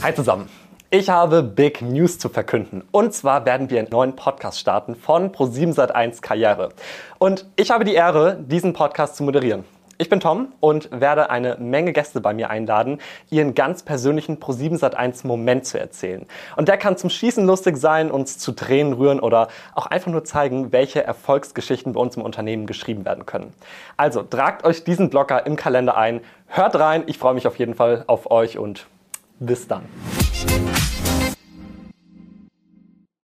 Hi zusammen. Ich habe Big News zu verkünden. Und zwar werden wir einen neuen Podcast starten von Pro7 Sat1 Karriere. Und ich habe die Ehre, diesen Podcast zu moderieren. Ich bin Tom und werde eine Menge Gäste bei mir einladen, ihren ganz persönlichen Pro7 Sat1 Moment zu erzählen. Und der kann zum Schießen lustig sein, uns zu Tränen rühren oder auch einfach nur zeigen, welche Erfolgsgeschichten bei uns im Unternehmen geschrieben werden können. Also tragt euch diesen Blogger im Kalender ein, hört rein, ich freue mich auf jeden Fall auf euch und bis dann.